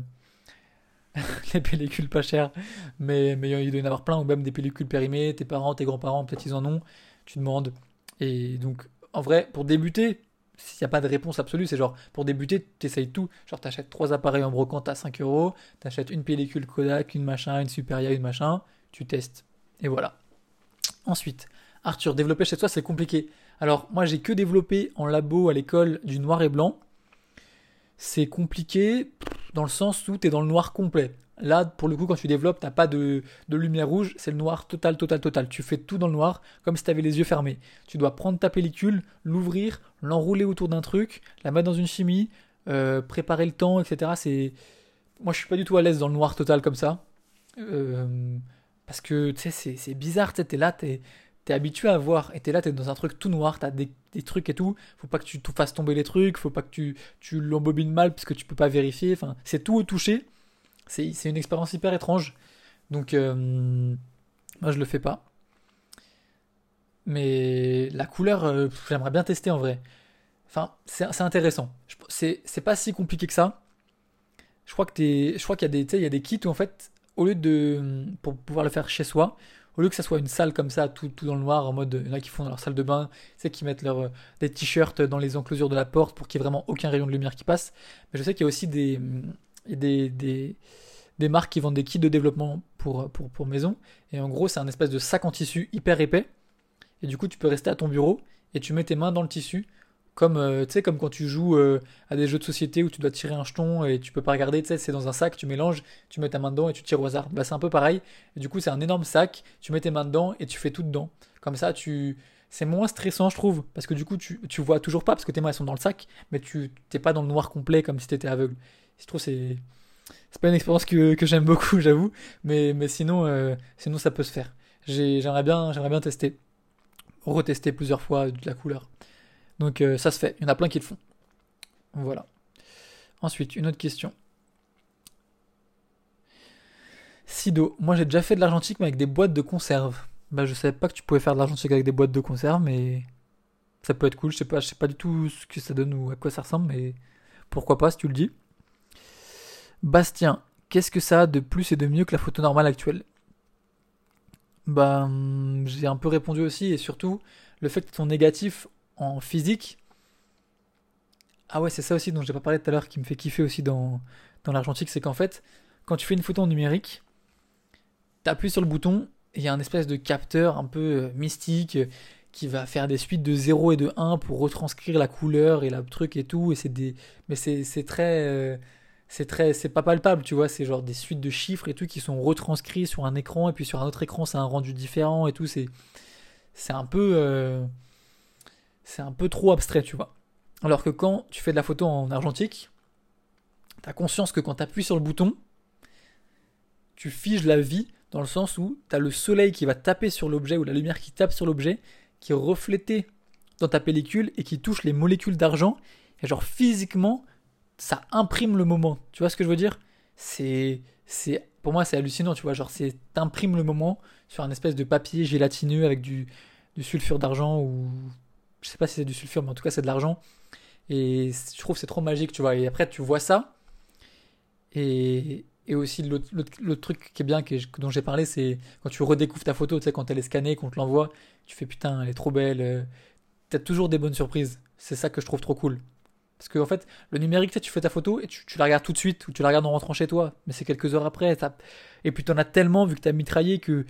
les pellicules pas chères. Mais, mais il doit y en avoir plein, ou même des pellicules périmées. Tes parents, tes grands-parents, peut-être ils en ont. Tu demandes. Et donc, en vrai, pour débuter, s'il n'y a pas de réponse absolue, c'est genre, pour débuter, tu essayes tout. Genre, t'achètes trois appareils en brocante à 5 euros. T'achètes une pellicule Kodak, une machin, une Superia, une machin. Tu testes. Et voilà. Ensuite, Arthur, développer chez toi, c'est compliqué. Alors, moi, j'ai que développé en labo à l'école du noir et blanc. C'est compliqué. dans le sens où tu es dans le noir complet. Là, pour le coup, quand tu développes, t'as pas de, lumière rouge, c'est le noir total, total, total. Tu fais tout dans le noir, comme si tu avais les yeux fermés. Tu dois prendre ta pellicule, l'ouvrir, l'enrouler autour d'un truc, la mettre dans une chimie, euh, préparer le temps, etc. Moi, je suis pas du tout à l'aise dans le noir total comme ça, euh, parce que tu sais, c'est bizarre. Tu es là, t'es es habitué à voir, et t'es là, t'es dans un truc tout noir, t'as des, des trucs et tout. Faut pas que tu fasses tomber les trucs, faut pas que tu, tu l'embobines mal parce que tu peux pas vérifier. Enfin, c'est tout au toucher c'est une expérience hyper étrange. Donc, euh, moi, je le fais pas. Mais la couleur, euh, j'aimerais bien tester en vrai. Enfin, c'est intéressant. C'est pas si compliqué que ça. Je crois que je crois qu'il y a des, y a des kits où en fait, au lieu de, pour pouvoir le faire chez soi, au lieu que ça soit une salle comme ça, tout, tout dans le noir, en mode, a qui font dans leur salle de bain, sais, qui mettent leur, euh, des t-shirts dans les enclosures de la porte pour qu'il n'y ait vraiment aucun rayon de lumière qui passe. Mais je sais qu'il y a aussi des, des, des, des, marques qui vendent des kits de développement pour, pour, pour maison. Et en gros, c'est un espèce de sac en tissu hyper épais. Et du coup, tu peux rester à ton bureau et tu mets tes mains dans le tissu. Comme, euh, comme quand tu joues euh, à des jeux de société où tu dois tirer un jeton et tu peux pas regarder, c'est dans un sac, tu mélanges, tu mets ta main dedans et tu tires au hasard. Bah, c'est un peu pareil. Du coup, c'est un énorme sac, tu mets tes mains dedans et tu fais tout dedans. Comme ça, tu, c'est moins stressant, je trouve, parce que du coup, tu, tu vois toujours pas, parce que tes mains sont dans le sac, mais tu t'es pas dans le noir complet comme si tu étais aveugle. Je trouve c'est c'est pas une expérience que, que j'aime beaucoup, j'avoue, mais, mais sinon, euh, sinon ça peut se faire. J'aimerais bien, j'aimerais bien tester, retester plusieurs fois de la couleur. Donc euh, ça se fait. Il y en a plein qui le font. Voilà. Ensuite, une autre question. Sido, moi j'ai déjà fait de l'argentique mais avec des boîtes de conserve. Bah je savais pas que tu pouvais faire de l'argentique avec des boîtes de conserve, mais ça peut être cool. Je sais pas, je sais pas du tout ce que ça donne ou à quoi ça ressemble, mais pourquoi pas si tu le dis. Bastien, qu'est-ce que ça a de plus et de mieux que la photo normale actuelle? Bah, hum, j'ai un peu répondu aussi, et surtout, le fait que ton négatif en physique. Ah ouais, c'est ça aussi dont j'ai pas parlé tout à l'heure qui me fait kiffer aussi dans, dans l'argentique, c'est qu'en fait, quand tu fais une photo en numérique, t'appuies sur le bouton, il y a un espèce de capteur un peu euh, mystique euh, qui va faire des suites de 0 et de 1 pour retranscrire la couleur et le truc et tout, et c'est des. Mais c'est très. Euh, c'est très c'est pas palpable tu vois c'est genre des suites de chiffres et tout qui sont retranscrits sur un écran et puis sur un autre écran c'est un rendu différent et tout c'est c'est un peu c'est un peu trop abstrait tu vois. Alors que quand tu fais de la photo en argentique t'as conscience que quand t'appuies sur le bouton tu figes la vie dans le sens où t'as le soleil qui va taper sur l'objet ou la lumière qui tape sur l'objet qui est reflété dans ta pellicule et qui touche les molécules d'argent. Et genre physiquement ça imprime le moment. Tu vois ce que je veux dire? C'est pour moi c'est hallucinant, tu vois, genre c'est t'imprimes le moment sur un espèce de papier gélatineux avec du sulfure d'argent ou je sais pas si c'est du sulfure mais en tout cas c'est de l'argent et je trouve c'est trop magique, tu vois. Et après tu vois ça et et aussi l'autre truc qui est bien que, dont j'ai parlé c'est quand tu redécouvres ta photo, tu sais quand elle est scannée, qu'on te l'envoie, tu fais putain, elle est trop belle. Euh, t'as toujours des bonnes surprises. C'est ça que je trouve trop cool. Parce que en fait, le numérique, tu fais ta photo et tu, la regardes tout de suite ou tu la regardes en rentrant chez toi. Mais c'est quelques heures après. Et puis tu en as tellement vu que tu as mitraillé que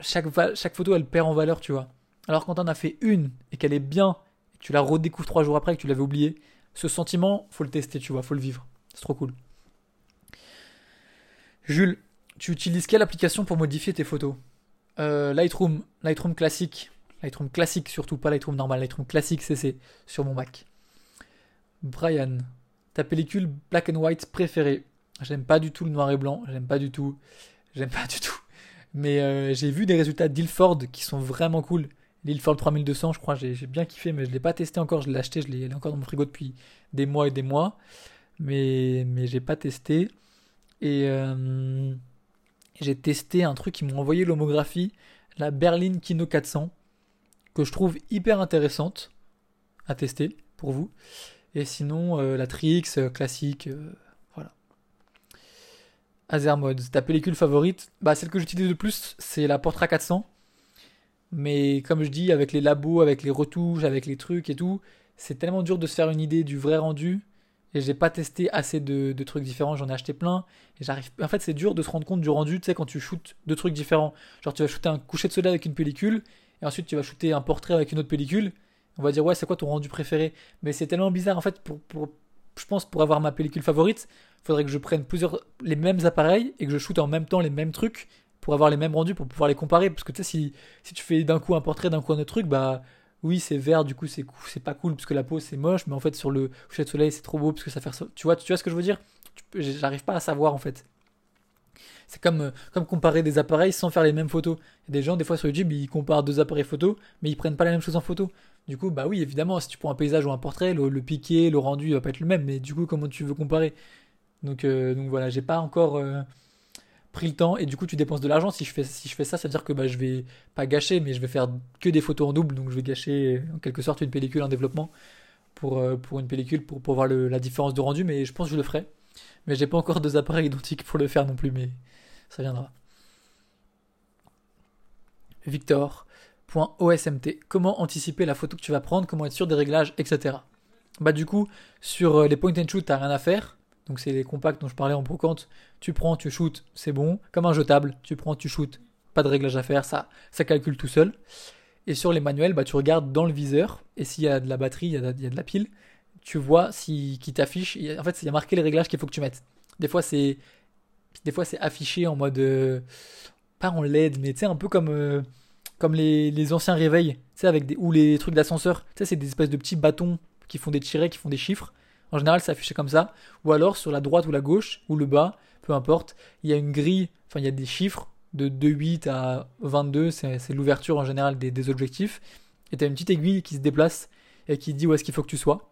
chaque, chaque photo, elle perd en valeur, tu vois. Alors quand en as fait une et qu'elle est bien, et que tu la redécouvres trois jours après et que tu l'avais oublié, ce sentiment, faut le tester, tu vois, faut le vivre. C'est trop cool. Jules, tu utilises quelle application pour modifier tes photos? Euh, Lightroom, Lightroom classique. Lightroom classique surtout, pas Lightroom normal, Lightroom classique CC sur mon Mac. Brian, ta pellicule black and white préférée? J'aime pas du tout le noir et blanc, j'aime pas du tout, j'aime pas du tout. Mais euh, j'ai vu des résultats d'Ilford qui sont vraiment cool. L'Ilford 3200, je crois, j'ai bien kiffé, mais je l'ai pas testé encore. Je l'ai acheté, je l'ai encore dans mon frigo depuis des mois et des mois, mais mais j'ai pas testé. Et euh, j'ai testé un truc qui m'ont envoyé l'homographie, la Berlin Kino 400, que je trouve hyper intéressante à tester pour vous. Et sinon, euh, la Trix euh, classique, voilà. Azermods, ta pellicule favorite Bah celle que j'utilise le plus, c'est la Portra 400. Mais comme je dis, avec les labos, avec les retouches, avec les trucs et tout, c'est tellement dur de se faire une idée du vrai rendu. Et j'ai pas testé assez de, trucs différents, j'en ai acheté plein. Et j'arrive. En fait, c'est dur de se rendre compte du rendu, tu sais, quand tu shootes deux trucs différents. Genre, tu vas shooter un coucher de soleil avec une pellicule, et ensuite tu vas shooter un portrait avec une autre pellicule on va dire ouais c'est quoi ton rendu préféré? Mais c'est tellement bizarre en fait pour, je pense pour avoir ma pellicule favorite, il faudrait que je prenne plusieurs les mêmes appareils et que je shoote en même temps les mêmes trucs pour avoir les mêmes rendus pour pouvoir les comparer. Parce que tu sais si, tu fais d'un coup un portrait d'un coup un autre truc bah oui c'est vert du coup c'est c'est pas cool parce que la peau c'est moche. Mais en fait sur le coucher de soleil c'est trop beau parce que ça fait tu vois tu vois ce que je veux dire? J'arrive pas à savoir en fait. C'est comme, euh, comme comparer des appareils sans faire les mêmes photos. Des gens, des fois sur YouTube, ils comparent deux appareils photo, mais ils prennent pas la même chose en photo. Du coup, bah oui, évidemment, si tu prends un paysage ou un portrait, le, piqué, le rendu, va pas être le même, mais du coup, comment tu veux comparer? Donc, euh, donc voilà, j'ai pas encore euh, pris le temps, et du coup, tu dépenses de l'argent. Si je fais, si je fais ça, ça veut dire que bah, je vais pas gâcher, mais je vais faire que des photos en double, donc je vais gâcher en quelque sorte une pellicule en développement pour, pour une pellicule pour, pour voir la différence de rendu, mais je pense que je le ferai. Mais j'ai pas encore deux appareils identiques pour le faire non plus, mais ça viendra. Victor.osmt. Comment anticiper la photo que tu vas prendre, comment être sûr des réglages, etc. Bah du coup, sur euh, les point and shoot, t'as rien à faire. Donc c'est les compacts dont je parlais en brocante. Tu prends, tu shootes, c'est bon. Comme un jetable, tu prends, tu shootes, pas de réglage à faire, ça, ça calcule tout seul. Et sur les manuels, bah, tu regardes dans le viseur, et s'il y a de la batterie, il y a de, la pile, tu vois si, qui t'affiche. En fait, il y a marqué les réglages qu'il faut que tu mettes. Des fois, c'est des fois, c'est affiché en mode. Euh, pas en LED, mais tu sais, un peu comme, euh, comme les, les, anciens réveils, tu sais, avec des, ou les trucs d'ascenseur. Tu sais, c'est des espèces de petits bâtons qui font des tirets, qui font des chiffres. En général, c'est affiché comme ça. Ou alors, sur la droite ou la gauche, ou le bas, peu importe, il y a une grille, enfin, il y a des chiffres de 2,8 à 22, c'est l'ouverture en général des, objectifs. Et tu as une petite aiguille qui se déplace et qui dit où est-ce qu'il faut que tu sois.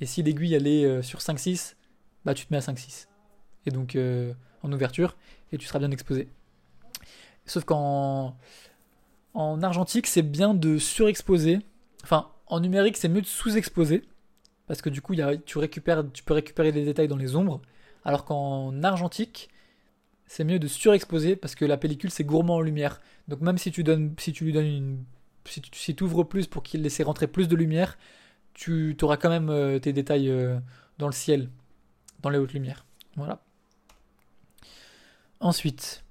Et si l'aiguille elle euh, sur 5,6, bah tu te mets à 5,6. Et donc, en ouverture et tu seras bien exposé. Sauf qu'en en argentique, c'est bien de surexposer. Enfin, en numérique, c'est mieux de sous-exposer. Parce que du coup, tu, récupères, tu peux récupérer des détails dans les ombres. Alors qu'en argentique, c'est mieux de surexposer parce que la pellicule, c'est gourmand en lumière. Donc même si tu, donnes, si tu lui donnes une. Si tu ouvres plus pour qu'il laisse rentrer plus de lumière, tu auras quand même euh, tes détails euh, dans le ciel, dans les hautes lumières. Voilà. Ensuite.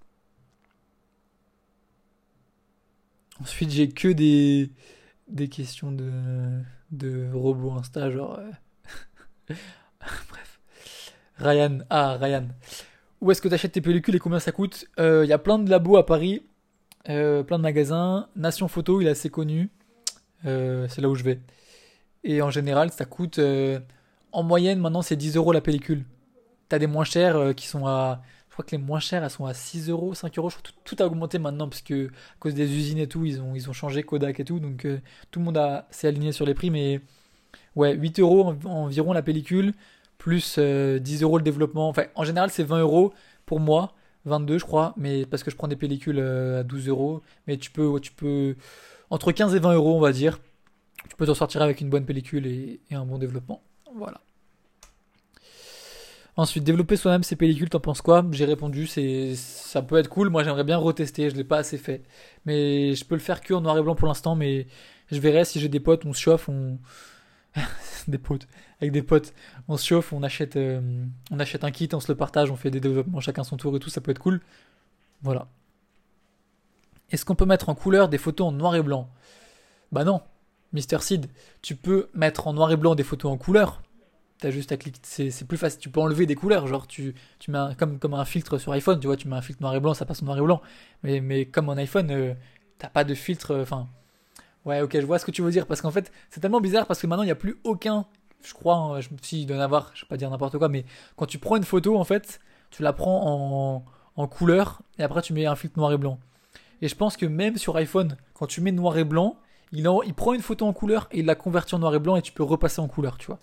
Ensuite, j'ai que des, des questions de, de robots Insta, genre. Euh, bref. Ryan. Ah, Ryan. Où est-ce que tu achètes tes pellicules et combien ça coûte? Il euh, y a plein de labos à Paris, euh, plein de magasins. Nation Photo, il est assez connu. c'est là où je vais. Et en général, ça coûte. en moyenne, maintenant, c'est 10 euros la pellicule. T'as des moins chers qui sont à je crois que les moins chères, elles sont à 6 euros, 5 euros. Je crois que tout, a augmenté maintenant parce que à cause des usines et tout, ils ont, ils ont changé Kodak et tout. Donc euh, tout le monde s'est aligné sur les prix. Mais ouais, 8 euros environ la pellicule, plus 10 euh, euros le développement. Enfin, en général, c'est 20 euros pour moi. 22 je crois, mais parce que je prends des pellicules euh, à 12 euros. Mais tu peux, tu peux, entre 15 et 20 euros, on va dire, tu peux t'en sortir avec une bonne pellicule et un bon développement. Voilà. Ensuite, développer soi-même ses pellicules, t'en penses quoi? J'ai répondu, c'est ça peut être cool. Moi, j'aimerais bien retester. Je l'ai pas assez fait, mais je peux le faire que en noir et blanc pour l'instant. Mais je verrai si j'ai des potes, on se chauffe, on des potes avec des potes, on se chauffe, on achète, euh, on achète un kit, on se le partage, on fait des développements chacun son tour et tout. Ça peut être cool. Voilà. Est-ce qu'on peut mettre en couleur des photos en noir et blanc? Bah non, Mister Seed. Tu peux mettre en noir et blanc des photos en couleur T'as juste à cliquer, c'est plus facile. Tu peux enlever des couleurs, genre tu, tu mets comme, comme un filtre sur iPhone, tu vois, tu mets un filtre noir et blanc, ça passe en noir et blanc. Mais, mais comme en iPhone, euh, t'as pas de filtre, euh, enfin. ouais, ok, je vois ce que tu veux dire, parce qu'en fait, c'est tellement bizarre parce que maintenant il n'y a plus aucun, je crois, hein, je, si il doit en avoir, je vais pas dire n'importe quoi, mais quand tu prends une photo, en fait, tu la prends en, en couleur et après tu mets un filtre noir et blanc. Et je pense que même sur iPhone, quand tu mets noir et blanc, il, il prend une photo en couleur et il la convertit en noir et blanc et tu peux repasser en couleur, tu vois.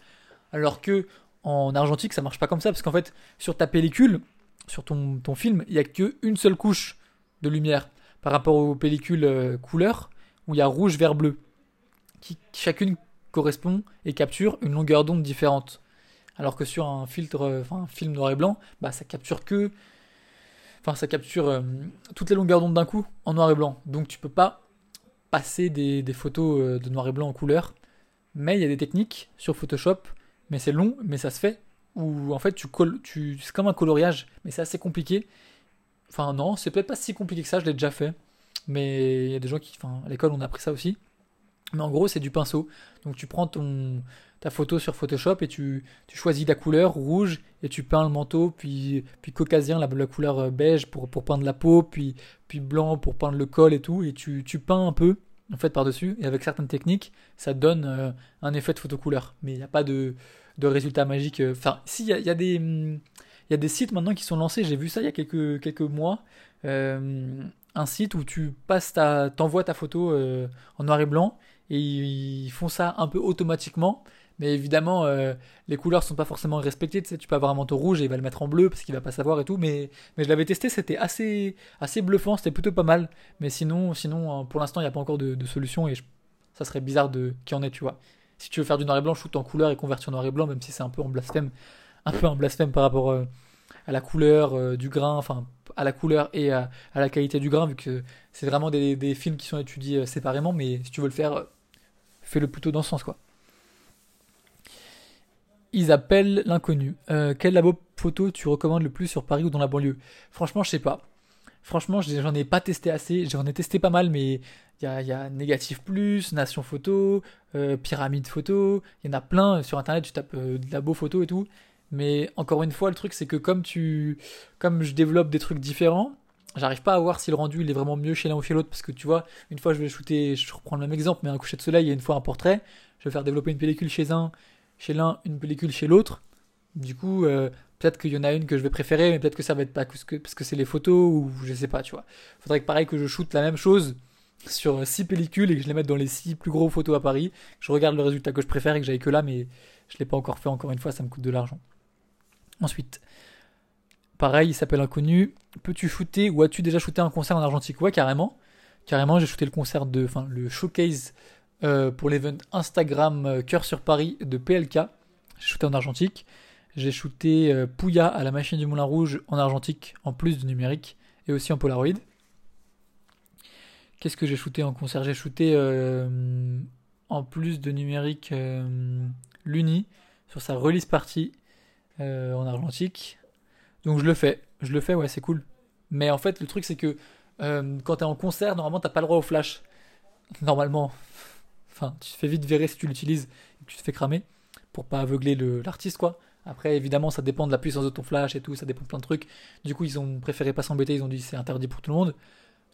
Alors que en argentique, ça marche pas comme ça, parce qu'en fait, sur ta pellicule, sur ton, film, il n'y a qu'une seule couche de lumière par rapport aux pellicules euh, couleur, où il y a rouge, vert, bleu, qui chacune correspond et capture une longueur d'onde différente. Alors que sur un filtre, euh, enfin un film noir et blanc, bah ça capture que, enfin ça capture euh, toutes les longueurs d'onde d'un coup en noir et blanc. Donc tu peux pas passer des, des photos de noir et blanc en couleur. Mais il y a des techniques sur Photoshop mais c'est long, mais ça se fait. Ou en fait, tu tu, c'est comme un coloriage, mais c'est assez compliqué. Enfin, non, c'est peut-être pas si compliqué que ça, je l'ai déjà fait. Mais il y a des gens qui, enfin, à l'école, on a appris ça aussi. Mais en gros, c'est du pinceau. Donc tu prends ton, ta photo sur Photoshop et tu, tu, choisis la couleur rouge et tu peins le manteau, puis, puis caucasien, la, la couleur euh, beige pour, pour peindre la peau, puis, puis blanc pour peindre le col et tout. Et tu, tu peins un peu en fait par-dessus. Et avec certaines techniques, ça donne euh, un effet de photocouleur. Mais il n'y a pas de, de résultat magique. Euh, enfin, si, il y a, des. Sites maintenant qui sont lancés, j'ai vu ça il y a quelques, mois. un site où tu passes ta, t'envoies ta photo en noir et blanc et ils font ça un peu automatiquement. Mais évidemment, euh, les couleurs sont pas forcément respectées. Tu, sais, tu peux avoir un manteau rouge et il va le mettre en bleu parce qu'il va pas savoir et tout. Mais, je l'avais testé, c'était assez, assez bluffant, c'était plutôt pas mal. Mais sinon, sinon euh, pour l'instant, il n'y a pas encore de, solution et ça serait bizarre de qui en est, tu vois. Si tu veux faire du noir et blanc, shoot en couleur et convertir en noir et blanc, même si c'est un peu en blasphème, un peu en blasphème par rapport euh, à la couleur du grain, enfin à la couleur et à, la qualité du grain, vu que c'est vraiment des, des, films qui sont étudiés séparément. Mais si tu veux le faire, fais-le plutôt dans ce sens, quoi. Ils appellent l'inconnu. Euh, quel labo photo tu recommandes le plus sur Paris ou dans la banlieue? Franchement, je sais pas. Franchement, j'en ai pas testé assez. J'en ai testé pas mal, mais il y a, y Négatif Plus, Nation Photo, euh, Pyramide Photo. Il y en a plein sur internet. Tu tapes euh, labo photo et tout. Mais encore une fois, le truc c'est que comme tu, comme je développe des trucs différents, j'arrive pas à voir si le rendu il est vraiment mieux chez l'un ou chez l'autre parce que tu vois, une fois je vais shooter, je reprends le même exemple, mais un coucher de soleil et une fois un portrait, je vais faire développer une pellicule chez un chez l'un, une pellicule chez l'autre. Du coup, euh, peut-être qu'il y en a une que je vais préférer, mais peut-être que ça va être pas parce que parce que c'est les photos ou je sais pas, tu vois. Faudrait que pareil que je shoote la même chose sur six pellicules et que je les mette dans les six plus gros photos à Paris. Je regarde le résultat que je préfère et que j'aille que là, mais je l'ai pas encore fait. Encore une fois, ça me coûte de l'argent. Ensuite, pareil, il s'appelle Inconnu. Peux-tu shooter ou as-tu déjà shooté un concert en argentique Ouais, carrément. Carrément, j'ai shooté le concert de, enfin, le showcase euh, pour l'event Instagram euh, Cœur sur Paris de PLK. J'ai shooté en argentique. J'ai shooté euh, Pouya à la machine du Moulin Rouge en argentique, en plus de numérique, et aussi en Polaroid. Qu'est-ce que j'ai shooté en concert? J'ai shooté en plus de numérique l'Uni sur sa release party en argentique. Donc je le fais. Je le fais, ouais, c'est cool. Mais en fait, le truc, c'est que quand t'es en concert, normalement, t'as pas le droit au flash. Normalement. Enfin, tu te fais vite virer si tu l'utilises et que tu te fais cramer pour pas aveugler l'artiste, quoi. Après, évidemment, ça dépend de la puissance de ton flash et tout, ça dépend de plein de trucs. Du coup, ils ont préféré pas s'embêter, ils ont dit c'est interdit pour tout le monde.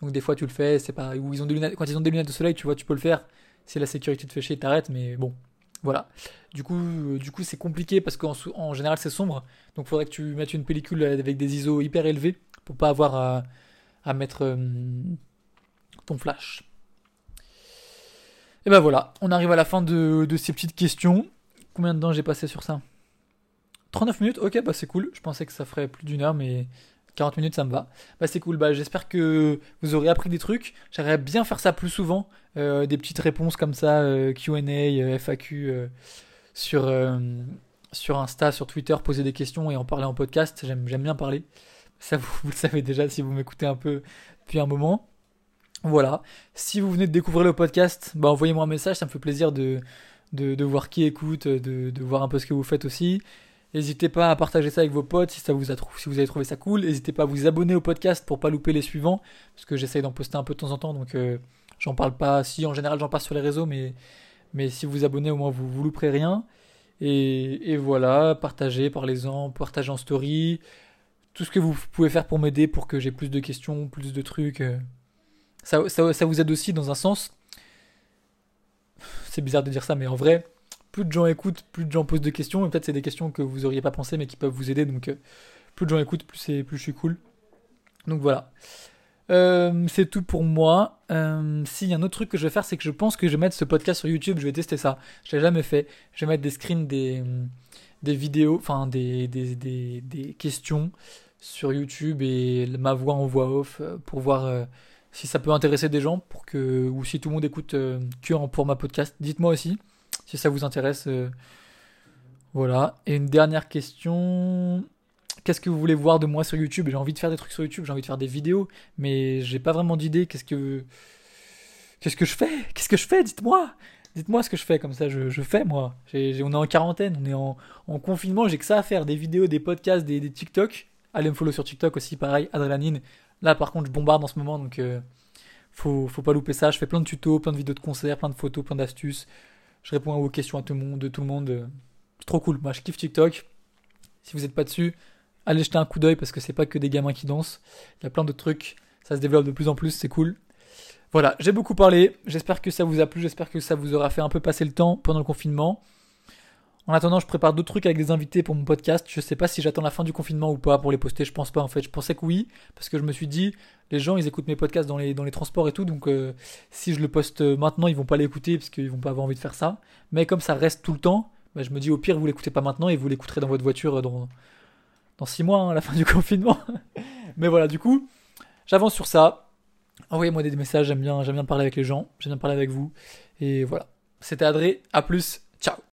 Donc des fois, tu le fais, c'est pas. Ou ils ont des lunettes, quand ils ont des lunettes de soleil, tu vois, tu peux le faire. Si la sécurité te fait chier, t'arrêtes, mais bon, voilà. Du coup, euh, du coup, c'est compliqué parce qu'en en général, c'est sombre. Donc, faudrait que tu mettes une pellicule avec des ISO hyper élevés pour pas avoir à, à mettre euh, ton flash. Et ben voilà, on arrive à la fin de, ces petites questions. Combien de temps j'ai passé sur ça? 39 minutes Ok, bah c'est cool. Je pensais que ça ferait plus d'une heure, mais 40 minutes ça me va. Bah c'est cool, bah j'espère que vous aurez appris des trucs. J'aimerais bien faire ça plus souvent. Euh, des petites réponses comme ça, euh, QA, euh, FAQ sur, sur Insta, sur Twitter, poser des questions et en parler en podcast. J'aime bien parler. Ça vous, vous le savez déjà si vous m'écoutez un peu depuis un moment. Voilà. Si vous venez de découvrir le podcast, bah envoyez-moi un message, ça me fait plaisir de, voir qui écoute, de, voir un peu ce que vous faites aussi. N'hésitez pas à partager ça avec vos potes si, ça vous a, si vous avez trouvé ça cool. N'hésitez pas à vous abonner au podcast pour pas louper les suivants, parce que j'essaye d'en poster un peu de temps en temps, donc euh, j'en parle pas. Si en général j'en parle sur les réseaux, mais, mais si vous vous abonnez, au moins vous vous louperez rien. Et, et voilà, partagez, parlez-en, partagez en story. Tout ce que vous pouvez faire pour m'aider, pour que j'ai plus de questions, plus de trucs. Euh, ça, vous aide aussi dans un sens. C'est bizarre de dire ça, mais en vrai, plus de gens écoutent, plus de gens posent de questions. Et peut-être c'est des questions que vous auriez pas pensé, mais qui peuvent vous aider. Donc, euh, plus de gens écoutent, plus, c'est, plus je suis cool. Donc voilà. Euh, c'est tout pour moi. Euh, a un autre truc que je vais faire, c'est que je pense que je vais mettre ce podcast sur YouTube. Je vais tester ça. Je l'ai jamais fait. Je vais mettre des screens des, des vidéos, enfin des, des, des, des, questions sur YouTube et ma voix en voix off pour voir si ça peut intéresser des gens pour que ou si tout le monde écoute euh, pour ma podcast, dites-moi aussi si ça vous intéresse. Euh, voilà. Et une dernière question. Qu'est-ce que vous voulez voir de moi sur YouTube? J'ai envie de faire des trucs sur YouTube, j'ai envie de faire des vidéos, mais j'ai pas vraiment d'idée. Qu'est-ce que qu'est-ce que je fais? Qu'est-ce que je fais? Dites-moi. Dites-moi ce que je fais, comme ça je, fais moi. on est en quarantaine, on est en, confinement, j'ai que ça à faire, des vidéos, des podcasts, des, TikTok. Allez me follow sur TikTok aussi, pareil, Adrénaline. Là, par contre, je bombarde en ce moment, donc euh, Faut, faut pas louper ça. Je fais plein de tutos, plein de vidéos de concerts, plein de photos, plein d'astuces. Je réponds aux questions à tout le monde, de tout le monde. C'est trop cool. Moi, je kiffe TikTok. Si vous n'êtes pas dessus, allez jeter un coup d'œil parce que c'est pas que des gamins qui dansent. Il y a plein d'autres trucs. Ça se développe de plus en plus, c'est cool. Voilà, j'ai beaucoup parlé. J'espère que ça vous a plu. J'espère que ça vous aura fait un peu passer le temps pendant le confinement. En attendant, je prépare d'autres trucs avec des invités pour mon podcast. Je sais pas si j'attends la fin du confinement ou pas pour les poster. Je pense pas en fait. Je pensais que oui, parce que je me suis dit, les gens ils écoutent mes podcasts dans les, dans transports et tout, donc euh, si je le poste maintenant, ils vont pas l'écouter parce qu'ils vont pas avoir envie de faire ça. Mais comme ça reste tout le temps, bah, je me dis au pire vous l'écoutez pas maintenant et vous l'écouterez dans votre voiture dans dans six mois hein, à la fin du confinement. Mais voilà, du coup, j'avance sur ça. Envoyez-moi des messages. J'aime bien, j'aime bien parler avec les gens. J'aime bien parler avec vous. Et voilà. C'était Adré. À plus. Ciao.